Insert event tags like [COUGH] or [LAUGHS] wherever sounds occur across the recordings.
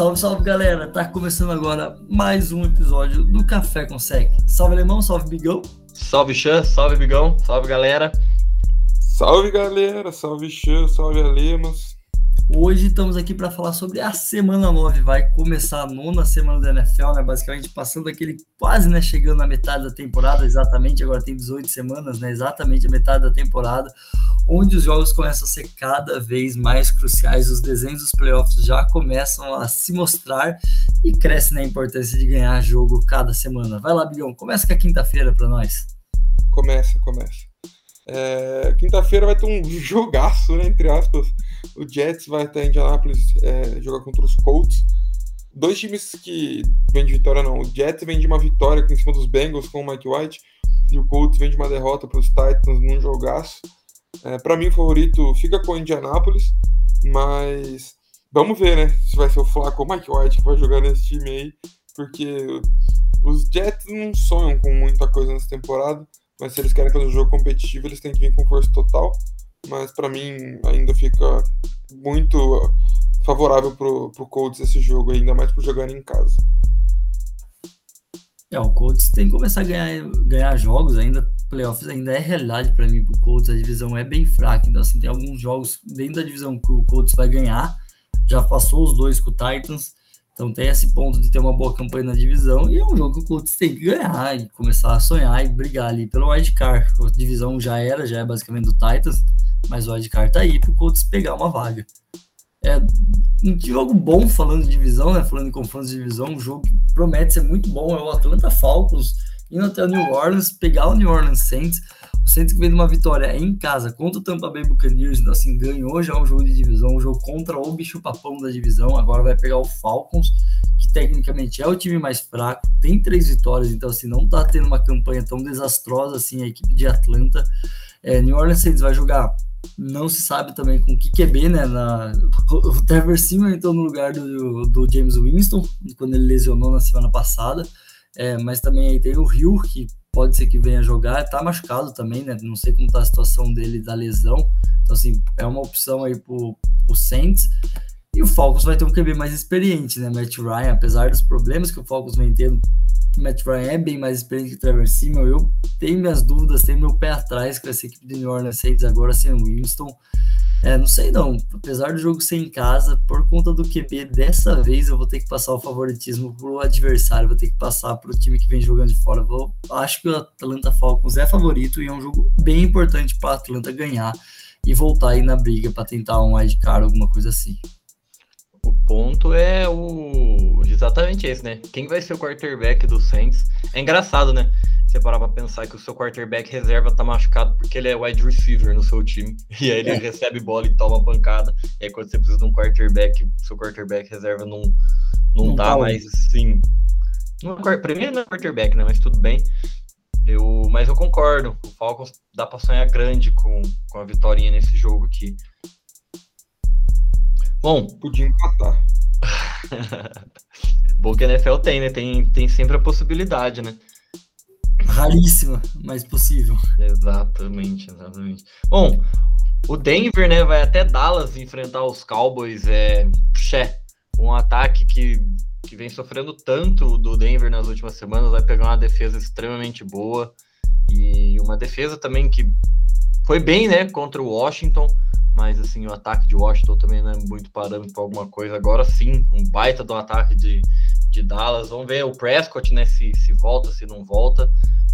Salve, salve galera! Tá começando agora mais um episódio do Café com Sec. Salve alemão, salve Bigão. Salve Chan, salve Bigão, salve galera. Salve galera, salve Chan, salve Alemas. Hoje estamos aqui para falar sobre a semana 9. Vai começar a nona semana da NFL, né? Basicamente passando aquele quase, né? Chegando na metade da temporada, exatamente. Agora tem 18 semanas, né? Exatamente a metade da temporada, onde os jogos começam a ser cada vez mais cruciais. Os desenhos dos playoffs já começam a se mostrar e cresce na importância de ganhar jogo cada semana. Vai lá, Bigão, começa com a quinta-feira para nós. Começa, começa. É, Quinta-feira vai ter um jogaço, né, entre aspas. O Jets vai até Indianapolis é, jogar contra os Colts. Dois times que vêm de vitória, não. O Jets vem de uma vitória em cima dos Bengals com o Mike White. E o Colts vem de uma derrota para os Titans num jogaço. É, para mim, o favorito fica com o Indianapolis. Mas vamos ver, né? Se vai ser o Flaco ou o Mike White que vai jogar nesse time aí. Porque os Jets não sonham com muita coisa nessa temporada. Mas se eles querem fazer um jogo competitivo, eles têm que vir com força total. Mas para mim ainda fica muito favorável pro, pro Colts esse jogo, ainda mais por jogar em casa. É, o Colts tem que começar a ganhar, ganhar jogos ainda. Playoffs ainda é realidade para mim pro Colts. A divisão é bem fraca. Então, assim, tem alguns jogos dentro da divisão que o Colts vai ganhar. Já passou os dois com o Titans. Então tem esse ponto de ter uma boa campanha na divisão e é um jogo que o Colts tem que ganhar e começar a sonhar e brigar ali pelo wildcard. A divisão já era, já é basicamente do Titans, mas o wildcard tá aí pro Colts pegar uma vaga. É um jogo bom falando de divisão, né? Falando em confrontos de divisão, um jogo que promete ser muito bom é o Atlanta Falcons indo até o New Orleans, pegar o New Orleans Saints. O Saints que veio de uma vitória em casa contra o Tampa Bay Buccaneers, então assim, ganhou já um jogo de divisão, um jogo contra o bicho papão da divisão, agora vai pegar o Falcons, que tecnicamente é o time mais fraco, tem três vitórias, então assim, não tá tendo uma campanha tão desastrosa assim a equipe de Atlanta. É, New Orleans Saints vai jogar não se sabe também com que QB, né? Na, o Trevor Simon entrou no lugar do, do James Winston, quando ele lesionou na semana passada. É, mas também aí tem o Rio, que pode ser que venha jogar, tá machucado também, né? Não sei como tá a situação dele da lesão. Então, assim, é uma opção aí pro, pro Saints. E o Falcons vai ter um QB mais experiente, né? Matt Ryan, apesar dos problemas que o Falcons vem tendo, Matt Ryan é bem mais experiente que o Trevor Simon. Eu tenho minhas dúvidas, tenho meu pé atrás com essa equipe de New Orleans Saints agora sem o Winston. É, não sei não. Apesar do jogo ser em casa, por conta do QB, dessa vez eu vou ter que passar o favoritismo pro adversário, vou ter que passar pro time que vem jogando de fora. Vou, acho que o Atlanta Falcons é favorito e é um jogo bem importante para Atlanta ganhar e voltar aí na briga para tentar um wildcard, alguma coisa assim. O ponto é o exatamente esse, né? Quem vai ser o quarterback do Saints? É engraçado, né? você parar pra pensar que o seu quarterback reserva tá machucado porque ele é wide receiver no seu time. [LAUGHS] E aí ele é. recebe bola e toma pancada. E aí quando você precisa de um quarterback, seu quarterback reserva não, não, não tá, tá mais assim. Não, pra mim não é quarterback, né? Mas tudo bem. Eu, mas eu concordo. O Falcons dá pra sonhar grande com, com a vitória nesse jogo aqui. Bom. Podia empatar. [LAUGHS] Bom que a NFL tem, né? Tem, tem sempre a possibilidade, né? Raríssima, mas possível. Exatamente, exatamente. Bom, o Denver, né, vai até Dallas enfrentar os Cowboys. É, xé, um ataque que, que vem sofrendo tanto do Denver nas últimas semanas. Vai pegar uma defesa extremamente boa e uma defesa também que foi bem, né, contra o Washington. Mas assim, o ataque de Washington também não é muito parâmetro para alguma coisa. Agora sim, um baita do ataque de, de Dallas. Vamos ver o Prescott, né, se, se volta, se não volta.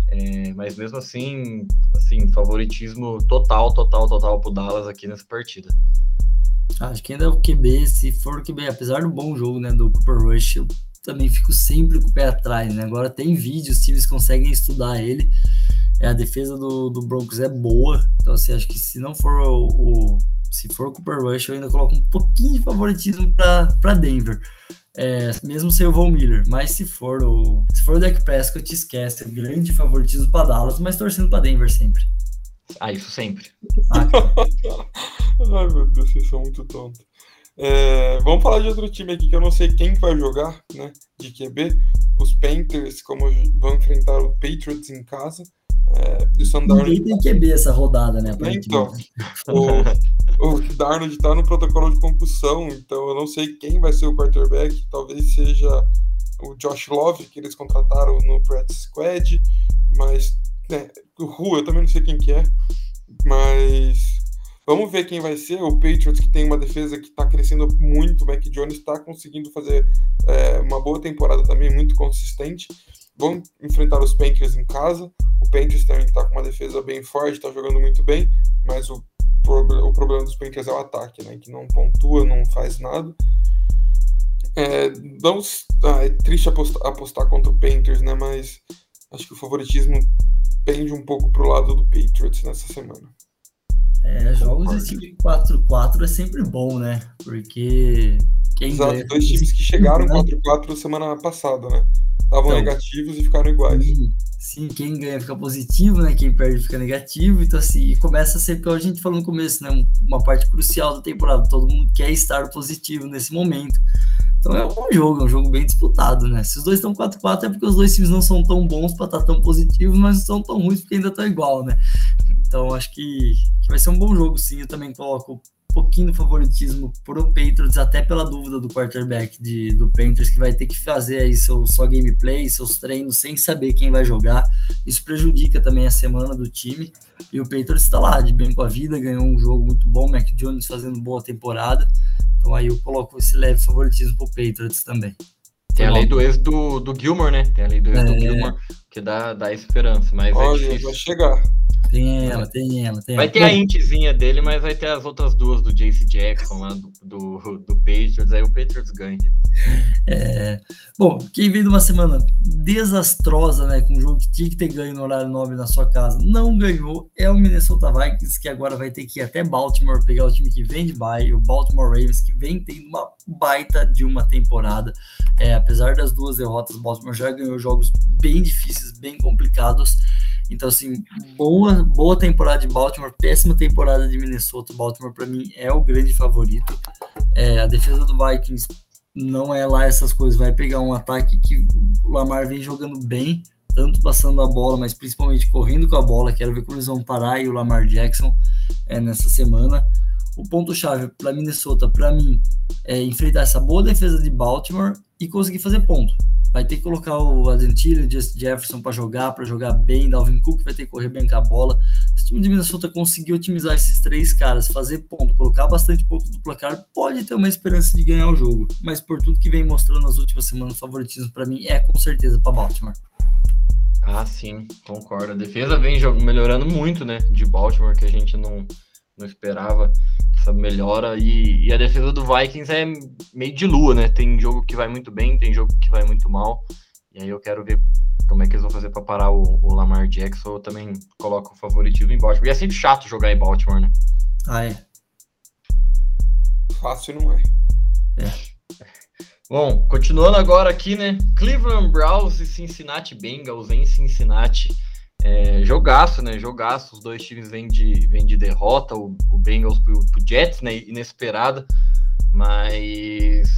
É, mas mesmo assim, assim, favoritismo total, total, total pro Dallas aqui nessa partida. Acho que ainda é o QB, se for o QB, apesar do bom jogo, né, do Cooper Rush, eu também fico sempre com o pé atrás, né? Agora tem vídeo, os times conseguem estudar ele. É, a defesa do, do Broncos é boa, então assim, acho que se não for o, o se for o Cooper Rush, eu ainda coloco um pouquinho de favoritismo para Denver é, mesmo sem o Von Miller. Mas se for o, se for o Dak Prescott, esquece. É grande favoritismo para Dallas, mas torcendo para Denver sempre. Ah, isso sempre. Ah, [LAUGHS] Ai, meu Deus, vocês são muito tontos. É, vamos falar de outro time aqui que eu não sei quem vai jogar, né? De QB. Os Panthers, como vão enfrentar o Patriots em casa. É, Ninguém tem QB essa rodada, né? Então, o, o Darnold tá no protocolo de concussão, então eu não sei quem vai ser o quarterback. Talvez seja o Josh Love, que eles contrataram no practice squad, mas né, o Ru, eu também não sei quem que é, mas vamos ver quem vai ser. O Patriots, que tem uma defesa que está crescendo muito, o Mac Jones está conseguindo fazer é, uma boa temporada também, muito consistente. Vão enfrentar os Panthers em casa. O Panthers também está com uma defesa bem forte, está jogando muito bem, mas o, o problema dos Panthers é o ataque, né? Que não pontua, não faz nada. É, não, ah, é triste apostar, apostar, contra o Panthers, né? Mas acho que o favoritismo pende um pouco pro lado do Patriots nessa semana. É, jogos desse time 4-4 é sempre bom, né? Porque quem Exato, dois times que chegaram 4-4 né? semana passada, né? Estavam então, negativos e ficaram iguais. Sim, sim, quem ganha fica positivo, né? Quem perde fica negativo. Então, assim, começa a ser, porque a gente falou no começo, né? Uma parte crucial da temporada. Todo mundo quer estar positivo nesse momento. Então é um bom jogo, é um jogo bem disputado, né? Se os dois estão 4x4 é porque os dois times não são tão bons para estar tá tão positivos, mas não são tão ruins porque ainda estão igual, né? Então acho que, que vai ser um bom jogo, sim. Eu também coloco pouquinho de favoritismo pro Patriots, até pela dúvida do quarterback de, do Panthers, que vai ter que fazer aí seu, sua gameplay, seus treinos, sem saber quem vai jogar. Isso prejudica também a semana do time. E o Patriots está lá, de bem com a vida, ganhou um jogo muito bom, Mac Jones fazendo boa temporada. Então aí eu coloco esse leve favoritismo pro Patriots também. Tem a lei do ex do, do Gilmore, né? Tem a lei do ex é... do Gilmore, que dá, dá esperança, mas é Olha, é difícil. vai chegar. Tem ela, tem ela. Tem vai ela. ter a intzinha dele, mas vai ter as outras duas do Jace Jackson lá do, do, do Patriots, aí o Patriots ganha. É, bom, quem vem de uma semana desastrosa, né, com um jogo que tinha que ter ganho no horário nobre na sua casa, não ganhou, é o Minnesota Vikings, que agora vai ter que ir até Baltimore pegar o time que vem de bye, o Baltimore Ravens, que vem tendo uma baita de uma temporada. É, apesar das duas derrotas, o Baltimore já ganhou jogos bem difíceis, bem complicados. Então, assim, boa, boa temporada de Baltimore, péssima temporada de Minnesota. Baltimore, para mim, é o grande favorito. É, a defesa do Vikings não é lá essas coisas. Vai pegar um ataque que o Lamar vem jogando bem, tanto passando a bola, mas principalmente correndo com a bola. Quero ver como eles vão parar e o Lamar Jackson é, nessa semana. O ponto-chave para Minnesota, para mim, é enfrentar essa boa defesa de Baltimore e conseguir fazer ponto vai ter que colocar o Adentilho, o Justin Jefferson para jogar, para jogar bem, Dalvin Cook vai ter que correr bem com a bola. Se o time de Minnesota conseguir otimizar esses três caras, fazer ponto, colocar bastante ponto do placar, pode ter uma esperança de ganhar o jogo. Mas por tudo que vem mostrando nas últimas semanas, o favoritismo para mim é com certeza para Baltimore. Ah, sim, concordo. A defesa vem melhorando muito, né, de Baltimore, que a gente não, não esperava essa melhora. E, e, a defesa do Vikings é meio de lua, né? Tem jogo que vai muito bem, tem jogo que vai muito mal. E aí eu quero ver como é que eles vão fazer para parar o, o, Lamar Jackson. Eu também coloco o favoritivo em Baltimore. E é sempre chato jogar em Baltimore, né? Ah, é. Fácil não é. É. Bom, continuando agora aqui, né? Cleveland Browns e Cincinnati Bengals em Cincinnati. É, jogaço, né? Jogaço. Os dois times vêm de, vêm de derrota, o, o Bengals pro, pro Jets, né? Inesperada. Mas,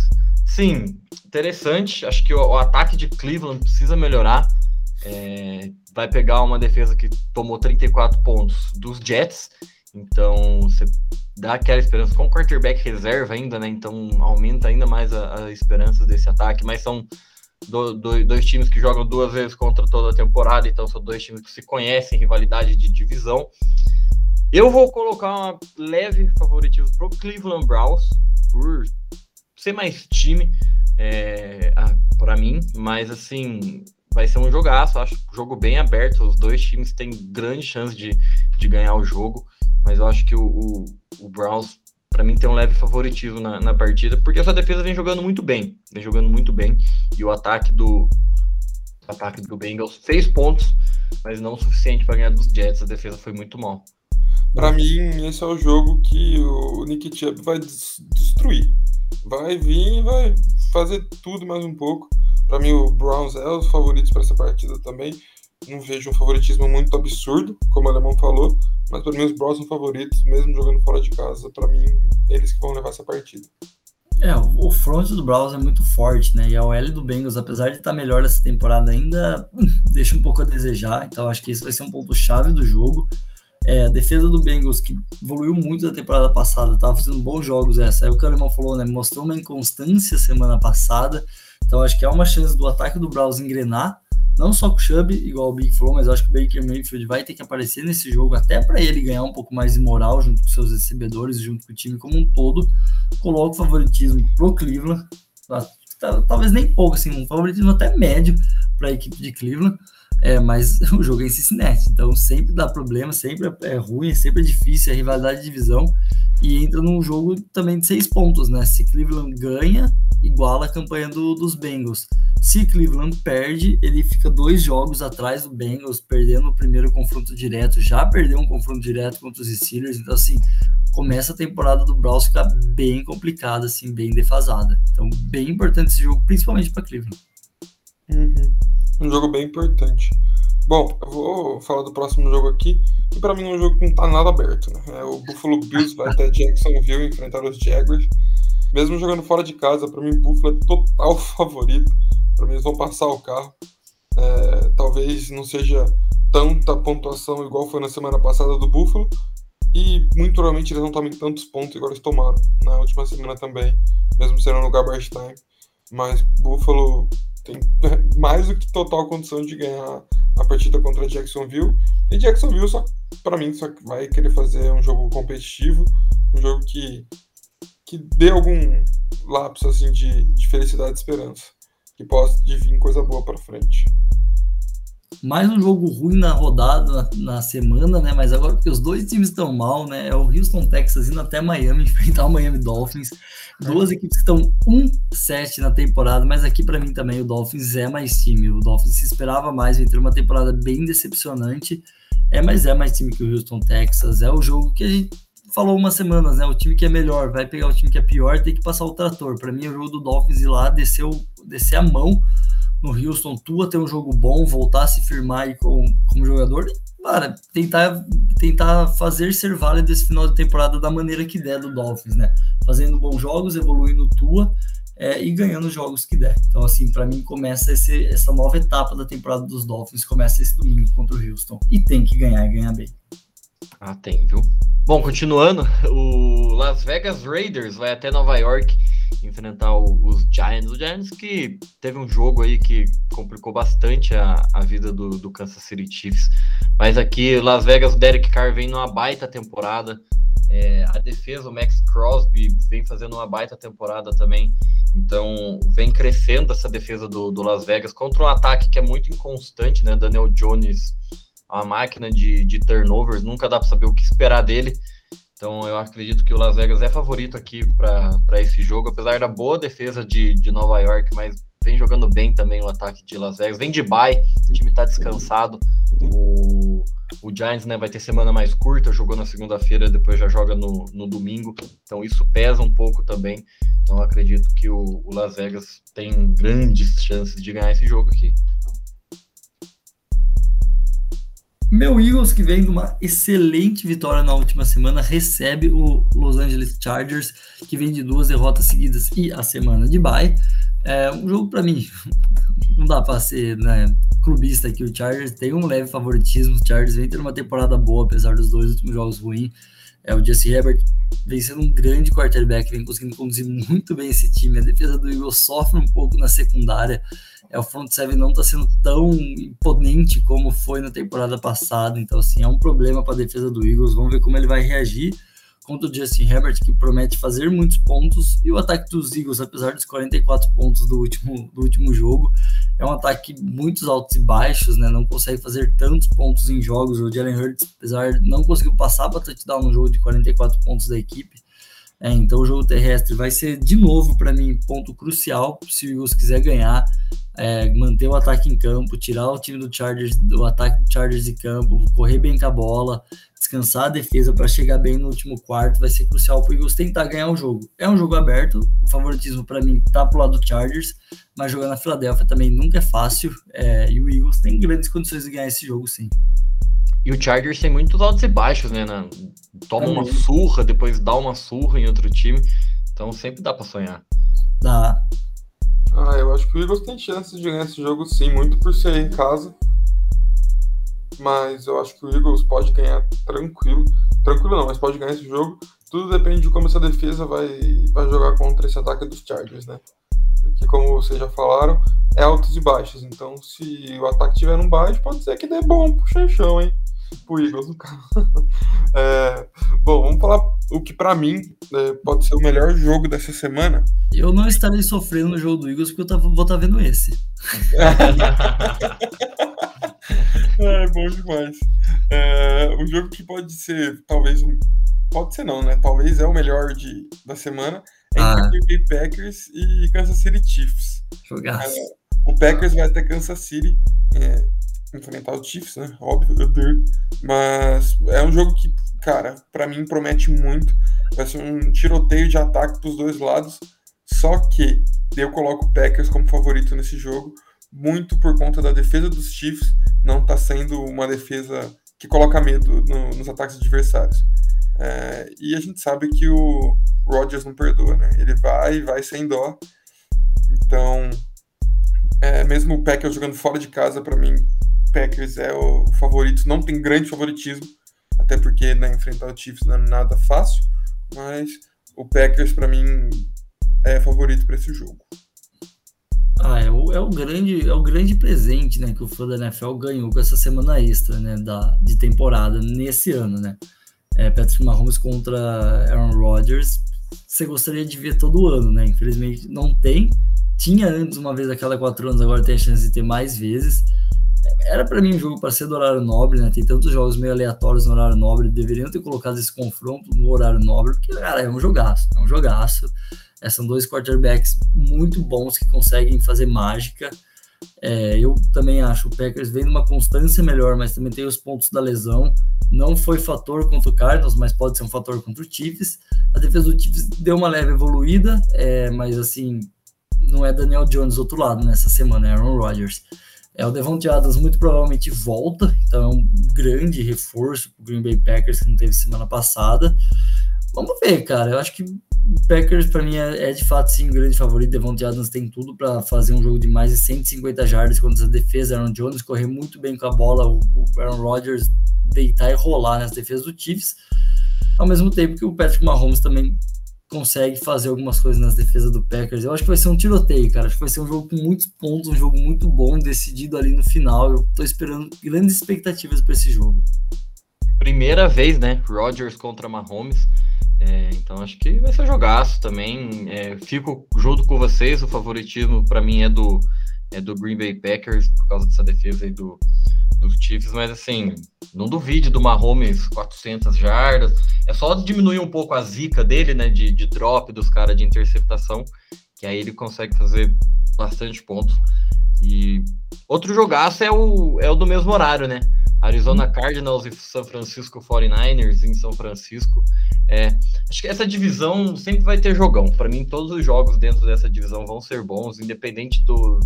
sim, interessante. Acho que o, o ataque de Cleveland precisa melhorar. É, vai pegar uma defesa que tomou 34 pontos dos Jets. Então, você dá aquela esperança com o quarterback reserva ainda, né? Então, aumenta ainda mais a esperança desse ataque. Mas são do, do, dois times que jogam duas vezes contra toda a temporada, então são dois times que se conhecem, rivalidade de divisão. Eu vou colocar uma leve favoritismo para o Cleveland Browns, por ser mais time é, para mim, mas assim, vai ser um jogaço, acho jogo bem aberto, os dois times têm grande chance de, de ganhar o jogo, mas eu acho que o, o, o Browns para mim tem um leve favoritismo na, na, partida, porque essa defesa vem jogando muito bem, vem jogando muito bem, e o ataque do o ataque do Bengals fez pontos, mas não o suficiente para ganhar dos Jets, a defesa foi muito mal. Para mim, esse é o jogo que o Nick Chubb vai destruir. Vai vir e vai fazer tudo mais um pouco. Para mim, o Browns é os favoritos para essa partida também. Não vejo um favoritismo muito absurdo, como o Alemão falou, mas para mim os Browns são favoritos, mesmo jogando fora de casa. Para mim, eles que vão levar essa partida. É, o front do Browns é muito forte, né? E a OL do Bengals, apesar de estar melhor essa temporada, ainda [LAUGHS] deixa um pouco a desejar. Então acho que esse vai ser um ponto chave do jogo. É, a defesa do Bengals, que evoluiu muito da temporada passada, tava fazendo bons jogos essa. Aí o que o Alemão falou, né? Mostrou uma inconstância semana passada. Então acho que é uma chance do ataque do Browns engrenar. Não só com o Chubb, igual o Big falou, mas acho que o Baker Mayfield vai ter que aparecer nesse jogo, até para ele ganhar um pouco mais de moral junto com seus recebedores, junto com o time como um todo. Coloca o favoritismo pro Cleveland. Talvez nem pouco, assim, um favoritismo até médio para a equipe de Cleveland. É, mas [LAUGHS] o jogo é em Cincinnati, então sempre dá problema, sempre é ruim, sempre é difícil, é rivalidade de divisão e entra num jogo também de seis pontos, né? Se Cleveland ganha, iguala a campanha do, dos Bengals. Se Cleveland perde, ele fica dois jogos atrás do Bengals, perdendo o primeiro confronto direto, já perdeu um confronto direto contra os Steelers, então assim, começa a temporada do Browns ficar bem complicada, assim, bem defasada. Então, bem importante esse jogo, principalmente para Cleveland. Uhum. Um jogo bem importante. Bom, eu vou falar do próximo jogo aqui, que para mim é um jogo que não tá nada aberto, né? É o Buffalo Bills vai até Jacksonville enfrentar os Jaguars. Mesmo jogando fora de casa, para mim Buffalo é total [LAUGHS] favorito. Para mim eles vão passar o carro. É, talvez não seja tanta pontuação igual foi na semana passada do Buffalo. E muito provavelmente eles não tomem tantos pontos igual eles tomaram na última semana também, mesmo sendo no garbage time. Mas Buffalo tem [LAUGHS] mais do que total condição de ganhar a partida contra Jacksonville. E Jacksonville, só para mim, só vai querer fazer um jogo competitivo, um jogo que, que dê algum lapso assim, de, de felicidade e esperança, que possa vir coisa boa para frente mais um jogo ruim na rodada, na, na, semana, né? Mas agora porque os dois times estão mal, né? É o Houston Texas indo até Miami [LAUGHS] enfrentar o Miami Dolphins. Duas equipes que estão 1-7 na temporada, mas aqui para mim também o Dolphins é mais time. O Dolphins se esperava mais, ter uma temporada bem decepcionante. É, mas é mais time que o Houston Texas. É o jogo que a gente falou umas semanas, né? O time que é melhor vai pegar o time que é pior, tem que passar o trator. Para mim, é o jogo do Dolphins ir lá, descer, o, descer a mão no Houston, Tua ter um jogo bom, voltar a se firmar aí como, jogador, cara, tentar, tentar fazer ser válido esse final de temporada da maneira que der do Dolphins, né? Fazendo bons jogos, evoluindo Tua é, e ganhando jogos que der. Então, assim, para mim começa esse, essa nova etapa da temporada dos Dolphins, começa esse domingo contra o Houston. E tem que ganhar e ganhar bem. Ah, tem, viu? Bom, continuando, [LAUGHS] o Las Vegas Raiders vai até Nova York enfrentar os Giants. O Giants que teve um jogo aí que complicou bastante a, a vida do, do Kansas City Chiefs. Mas aqui, Las Vegas, o Derek Carr vem numa baita temporada. É, a defesa, o Max Crosby, vem fazendo uma baita temporada também. Então, vem crescendo essa defesa do, do Las Vegas contra um ataque que é muito inconstante, né? Daniel Jones, a máquina de, de turnovers, nunca dá para saber o que esperar dele. Então eu acredito que o Las Vegas é favorito aqui para esse jogo, apesar da boa defesa de, de Nova York, mas vem jogando bem também o ataque de Las Vegas. Vem de bye, o time está descansado. O, o Giants né, vai ter semana mais curta, jogou na segunda-feira, depois já joga no, no domingo. Então isso pesa um pouco também. Então acredito que o, o Las Vegas tem grandes chances de ganhar esse jogo aqui. Meu Eagles, que vem de uma excelente vitória na última semana, recebe o Los Angeles Chargers, que vem de duas derrotas seguidas e a semana de bye. É um jogo para mim, [LAUGHS] não dá para ser né, clubista aqui. O Chargers tem um leve favoritismo. O Chargers vem ter uma temporada boa, apesar dos dois últimos jogos ruins. É, o Jesse Herbert vem sendo um grande quarterback, vem conseguindo conduzir muito bem esse time. A defesa do Eagles sofre um pouco na secundária é, o front seven não está sendo tão imponente como foi na temporada passada. Então, assim, é um problema para a defesa do Eagles. Vamos ver como ele vai reagir contra o Justin Herbert, que promete fazer muitos pontos. E o ataque dos Eagles, apesar dos 44 pontos do último, do último jogo, é um ataque muitos altos e baixos, né? Não consegue fazer tantos pontos em jogos. O Jalen Hurts, apesar de não conseguiu passar para touchdown no jogo de 44 pontos da equipe. É, então o jogo terrestre vai ser de novo para mim ponto crucial se o Eagles quiser ganhar é, manter o ataque em campo, tirar o time do Chargers, do ataque do Chargers de campo, correr bem com a bola, descansar a defesa para chegar bem no último quarto, vai ser crucial para o Eagles tentar ganhar o jogo. É um jogo aberto, o favoritismo para mim tá pro lado do Chargers, mas jogar na Filadélfia também nunca é fácil, é, e o Eagles tem grandes condições de ganhar esse jogo sim. E o Chargers tem muitos altos e baixos, né? Na... Toma é uma surra, depois dá uma surra em outro time, então sempre dá para sonhar. Dá. Ah, eu acho que o Eagles tem chances de ganhar esse jogo sim, muito por ser em casa. mas eu acho que o Eagles pode ganhar tranquilo. Tranquilo não, mas pode ganhar esse jogo. Tudo depende de como essa defesa vai, vai jogar contra esse ataque dos Chargers, né? Porque, como vocês já falaram, é altos e baixos. Então, se o ataque tiver um baixo, pode ser que dê bom pro Chanchão, hein? Pro Eagles, no caso. [LAUGHS] É, bom, vamos falar o que para mim é, pode ser o melhor jogo dessa semana. Eu não estarei sofrendo no jogo do Eagles porque eu tava, vou estar tá vendo esse. [LAUGHS] é bom demais. É, um jogo que pode ser, talvez, um, pode ser não, né? Talvez é o melhor de, da semana entre ah. Green Bay Packers e Kansas City Chiefs. Jogaço. É, o Packers vai até Kansas City é, enfrentar o Chiefs, né? Óbvio, mas é um jogo que, cara, para mim promete muito. Vai ser um tiroteio de ataque pros dois lados. Só que eu coloco o Packers como favorito nesse jogo, muito por conta da defesa dos Chiefs não tá sendo uma defesa que coloca medo no, nos ataques adversários. É, e a gente sabe que o Rodgers não perdoa, né? Ele vai, vai sem dó. Então, é, mesmo o Packers jogando fora de casa, para mim, Packers é o favorito. Não tem grande favoritismo, até porque né, enfrentar o Chiefs não é nada fácil. Mas o Packers, para mim, é favorito para esse jogo. Ah, é o, é o grande é o grande presente, né, que o fã da NFL ganhou com essa semana extra, né, da, de temporada nesse ano, né? É, Patrick Mahomes contra Aaron Rodgers, você gostaria de ver todo ano, né? Infelizmente não tem. Tinha antes uma vez a cada quatro anos, agora tem a chance de ter mais vezes. Era para mim um jogo para ser do horário nobre, né? Tem tantos jogos meio aleatórios no horário nobre, deveriam ter colocado esse confronto no horário nobre, porque, cara, é um jogaço, é um jogaço. É, são dois quarterbacks muito bons que conseguem fazer mágica. É, eu também acho o Packers vem numa constância melhor, mas também tem os pontos da lesão. Não foi fator contra o Cardinals, mas pode ser um fator contra o Chiefs. A defesa do Chiefs deu uma leve evoluída, é, mas assim, não é Daniel Jones do outro lado nessa semana, é Aaron Rodgers. É, o Devontae Adams muito provavelmente volta, então é um grande reforço para o Green Bay Packers que não teve semana passada. Vamos ver, cara. Eu acho que Packers, para mim, é, é, de fato sim o grande favorito. Devontae Adams tem tudo para fazer um jogo de mais de 150 jardas contra a defesa. Aaron Jones correr muito bem com a bola, o Aaron Rodgers deitar e rolar nas defesas do Chiefs. Ao mesmo tempo que o Patrick Mahomes também consegue fazer algumas coisas nas defesas do Packers. Eu acho que vai ser um tiroteio, cara. Acho que vai ser um jogo com muitos pontos, um jogo muito bom, decidido ali no final. Eu tô esperando grandes expectativas para esse jogo. Primeira vez, né? Rodgers contra Mahomes. É, então acho que vai ser jogaço também. É, fico junto com vocês. O favoritismo para mim é do, é do Green Bay Packers por causa dessa defesa aí do, dos Chiefs, mas assim, não duvide do Mahomes 400 jardas. É só diminuir um pouco a zica dele, né, de, de drop dos caras de interceptação, que aí ele consegue fazer bastante pontos. E outro jogaço é o, é o do mesmo horário, né? Arizona Cardinals e São Francisco 49ers em São Francisco. É, acho que essa divisão sempre vai ter jogão. Para mim, todos os jogos dentro dessa divisão vão ser bons, independente do,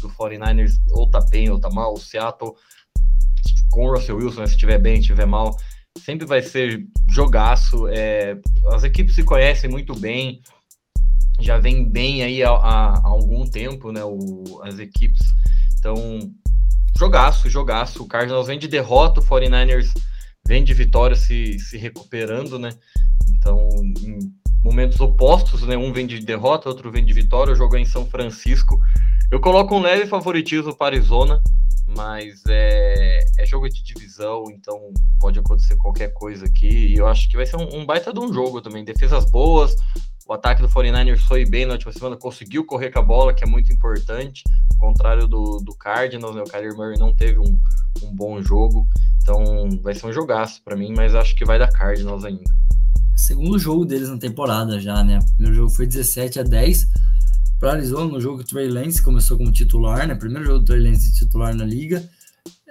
do 49ers ou tá bem ou tá mal. O Seattle com o Russell Wilson, se estiver bem, estiver mal, sempre vai ser jogaço. É, as equipes se conhecem muito bem, já vem bem aí há, há algum tempo, né? O, as equipes. Então, jogaço, jogaço. O Cardinals vem de derrota, o 49ers vem de vitória se, se recuperando, né? Então, em momentos opostos, né? Um vem de derrota, outro vem de vitória. O jogo é em São Francisco. Eu coloco um leve favoritismo para Arizona, mas é, é jogo de divisão, então pode acontecer qualquer coisa aqui. E eu acho que vai ser um, um baita de um jogo também. Defesas boas, o ataque do 49ers foi bem na última semana, conseguiu correr com a bola, que é muito importante. Ao contrário do, do Cardinals, né? o Kyler Murray não teve um, um bom jogo. Então vai ser um jogaço para mim, mas acho que vai dar Cardinals ainda. Segundo jogo deles na temporada já, né? O primeiro jogo foi 17 a 10 para Arizona no jogo. O Trey Lance começou como titular, né? Primeiro jogo do Trey Lance titular na liga.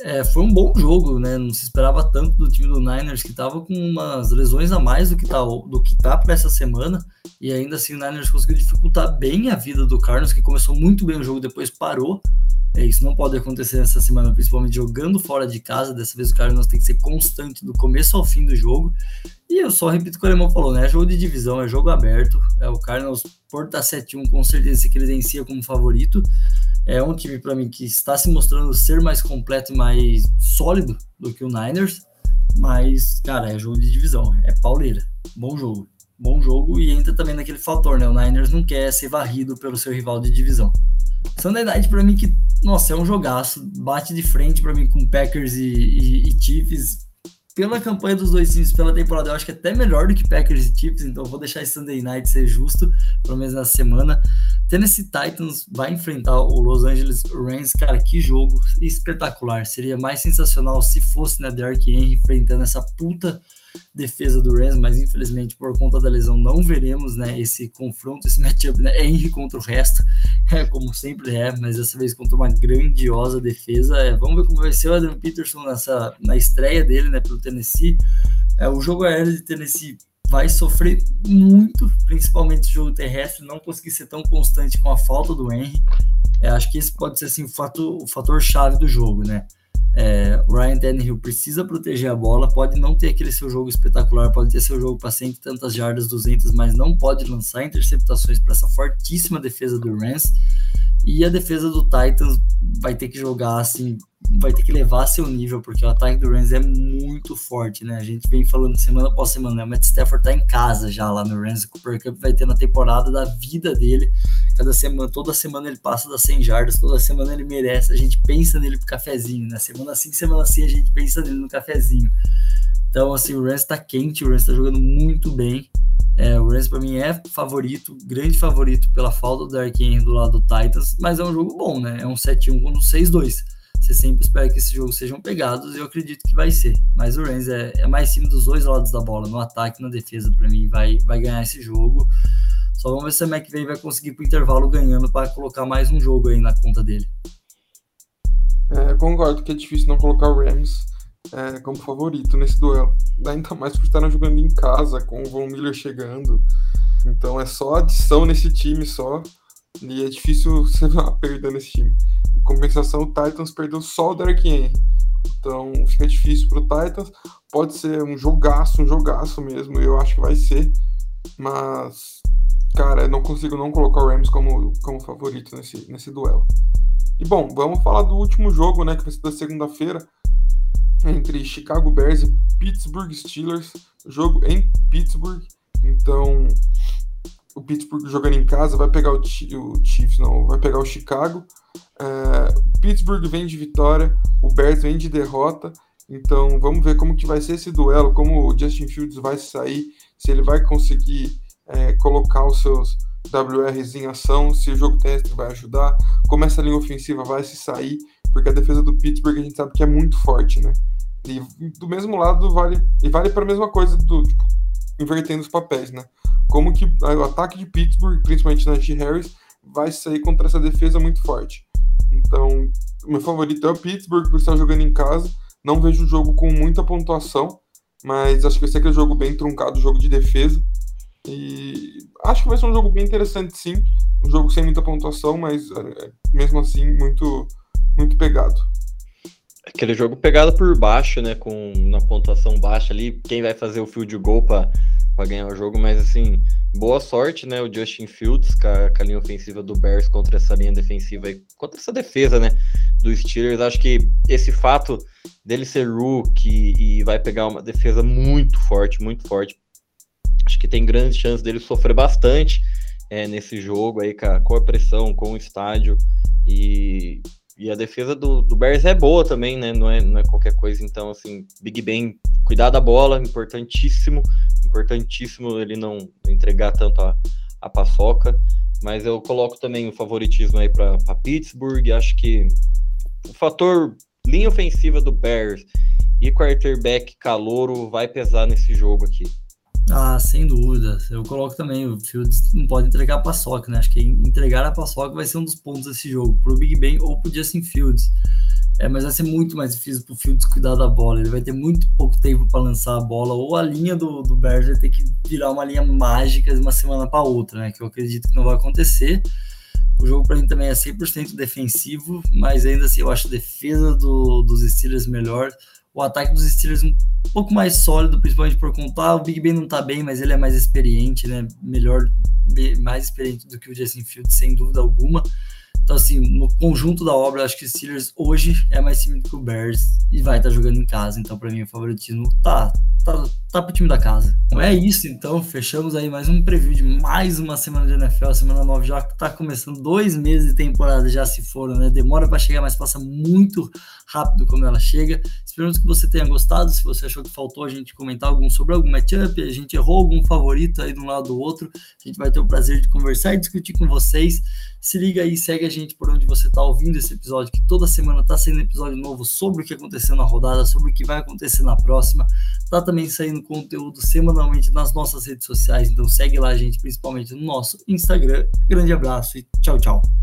É, foi um bom jogo, né? Não se esperava tanto do time do Niners, que estava com umas lesões a mais do que tá, do que tá para essa semana. E ainda assim o Niners conseguiu dificultar bem a vida do Carlos, que começou muito bem o jogo, depois parou. É, isso não pode acontecer nessa semana, principalmente jogando fora de casa. Dessa vez o Cardinals tem que ser constante do começo ao fim do jogo. E eu só repito o que o Alemão falou, né? É jogo de divisão, é jogo aberto. É o Cardinals por estar 7-1 com certeza se credencia como favorito. É um time para mim que está se mostrando ser mais completo e mais sólido do que o Niners. Mas, cara, é jogo de divisão, é pauleira. Bom jogo. Bom jogo e entra também naquele fator, né? O Niners não quer ser varrido pelo seu rival de divisão. Sunday Night para mim que, nossa, é um jogaço, bate de frente para mim com Packers e, e, e Chiefs pela campanha dos dois times pela temporada, eu acho que é até melhor do que Packers e Chiefs, então vou deixar esse Sunday Night ser justo, pelo menos na semana. Tennessee Titans vai enfrentar o Los Angeles Rams, cara, que jogo espetacular. Seria mais sensacional se fosse, né, Derrick Henry enfrentando essa puta defesa do Rams, mas infelizmente por conta da lesão não veremos, né, esse confronto, esse matchup, né, Henry contra o resto, é como sempre é, mas dessa vez contra uma grandiosa defesa. É, vamos ver como vai ser o Adam Peterson nessa na estreia dele, né, pelo Tennessee. É, o jogo aéreo de Tennessee vai sofrer muito, principalmente o jogo terrestre, não conseguir ser tão constante com a falta do Henry. É, acho que esse pode ser assim, o, fator, o fator chave do jogo, né? É, Ryan Tannehill precisa proteger a bola, pode não ter aquele seu jogo espetacular, pode ter seu jogo para cento e tantas jardas, 200, mas não pode lançar interceptações para essa fortíssima defesa do Rams. E a defesa do Titans vai ter que jogar assim, vai ter que levar seu nível, porque o ataque do Rams é muito forte, né? A gente vem falando semana após semana, né? O Matt Stafford tá em casa já lá no Rams, o Cooper Cup vai ter na temporada da vida dele. Cada semana, toda semana ele passa das 100 jardas, toda semana ele merece. A gente pensa nele pro cafezinho, né? Semana sim, semana sim, a gente pensa nele no cafezinho. Então, assim, o Rams tá quente, o Rams tá jogando muito bem. É, o Rams para mim é favorito, grande favorito pela falta do Dark Henry do lado do Titans, mas é um jogo bom, né? É um 7-1 contra um 6-2. Você sempre espera que esses jogos sejam pegados e eu acredito que vai ser. Mas o Rams é, é mais time dos dois lados da bola, no ataque e na defesa, para mim, vai, vai ganhar esse jogo. Só vamos ver se a McVay vai conseguir pro intervalo ganhando para colocar mais um jogo aí na conta dele. É, concordo que é difícil não colocar o Rams é, como favorito nesse duelo. Ainda mais por estar jogando em casa, com o Von Miller chegando. Então é só adição nesse time só. E é difícil [LAUGHS] você perder nesse time. Em compensação, o Titans perdeu só o Derek Henry. Então fica difícil pro Titans. Pode ser um jogaço, um jogaço mesmo. Eu acho que vai ser. Mas, cara, eu não consigo não colocar o Rams como, como favorito nesse, nesse duelo. E bom, vamos falar do último jogo, né? Que vai ser da segunda-feira entre Chicago Bears e Pittsburgh Steelers, jogo em Pittsburgh. Então, o Pittsburgh jogando em casa vai pegar o, o Chiefs, não, vai pegar o Chicago. É, Pittsburgh vem de vitória, o Bears vem de derrota. Então, vamos ver como que vai ser esse duelo, como o Justin Fields vai sair, se ele vai conseguir é, colocar os seus WRs em ação, se o jogo terrestre vai ajudar, como essa linha ofensiva vai se sair, porque a defesa do Pittsburgh a gente sabe que é muito forte, né? E do mesmo lado vale e vale para a mesma coisa do tipo, invertendo os papéis, né? Como que o ataque de Pittsburgh, principalmente na G. Harris, vai sair contra essa defesa muito forte. Então, meu favorito é o Pittsburgh por estar jogando em casa. Não vejo o jogo com muita pontuação, mas acho que vai ser aquele jogo bem truncado, jogo de defesa. E acho que vai ser um jogo bem interessante, sim. Um jogo sem muita pontuação, mas é, mesmo assim muito muito pegado. Aquele jogo pegado por baixo, né? Com na pontuação baixa ali, quem vai fazer o field goal para ganhar o jogo, mas assim, boa sorte, né? O Justin Fields com a, com a linha ofensiva do Bears contra essa linha defensiva e contra essa defesa, né? Dos Steelers. Acho que esse fato dele ser rookie e vai pegar uma defesa muito forte, muito forte. Acho que tem grandes chances dele sofrer bastante é, nesse jogo aí, com a, com a pressão, com o estádio. E e a defesa do, do Bears é boa também, né? Não é, não é qualquer coisa. Então, assim, Big Ben, cuidar da bola, importantíssimo. Importantíssimo ele não entregar tanto a, a paçoca. Mas eu coloco também o favoritismo aí para Pittsburgh. Acho que o fator linha ofensiva do Bears e quarterback calouro vai pesar nesse jogo aqui. Ah, sem dúvida. Eu coloco também, o Fields não pode entregar a paçoca, né? Acho que entregar a paçoca vai ser um dos pontos desse jogo, pro Big Ben ou pro Justin Fields. É, mas vai ser muito mais difícil pro Fields cuidar da bola. Ele vai ter muito pouco tempo para lançar a bola, ou a linha do, do Bears vai ter que virar uma linha mágica de uma semana para outra, né? Que eu acredito que não vai acontecer. O jogo para mim também é 100% defensivo, mas ainda assim eu acho a defesa do, dos Steelers melhor. O ataque dos Steelers um pouco mais sólido, principalmente por contar. O Big Ben não tá bem, mas ele é mais experiente, né? Melhor, mais experiente do que o Justin Fields, sem dúvida alguma. Então, assim, no conjunto da obra, acho que o Steelers hoje é mais time que o Bears e vai estar tá jogando em casa. Então, para mim, o favoritismo tá, tá, tá pro time da casa. Então é isso, então. Fechamos aí mais um preview de mais uma semana de NFL. A semana 9 já tá começando. Dois meses de temporada já se foram, né? Demora para chegar, mas passa muito rápido quando ela chega. Esperamos que você tenha gostado. Se você achou que faltou a gente comentar algum sobre algum matchup, a gente errou algum favorito aí de um lado do outro, a gente vai ter o prazer de conversar e discutir com vocês. Se liga aí, segue a gente por onde você está ouvindo esse episódio, que toda semana está saindo episódio novo sobre o que aconteceu na rodada, sobre o que vai acontecer na próxima. Tá também saindo conteúdo semanalmente nas nossas redes sociais, então segue lá a gente, principalmente no nosso Instagram. Grande abraço e tchau, tchau.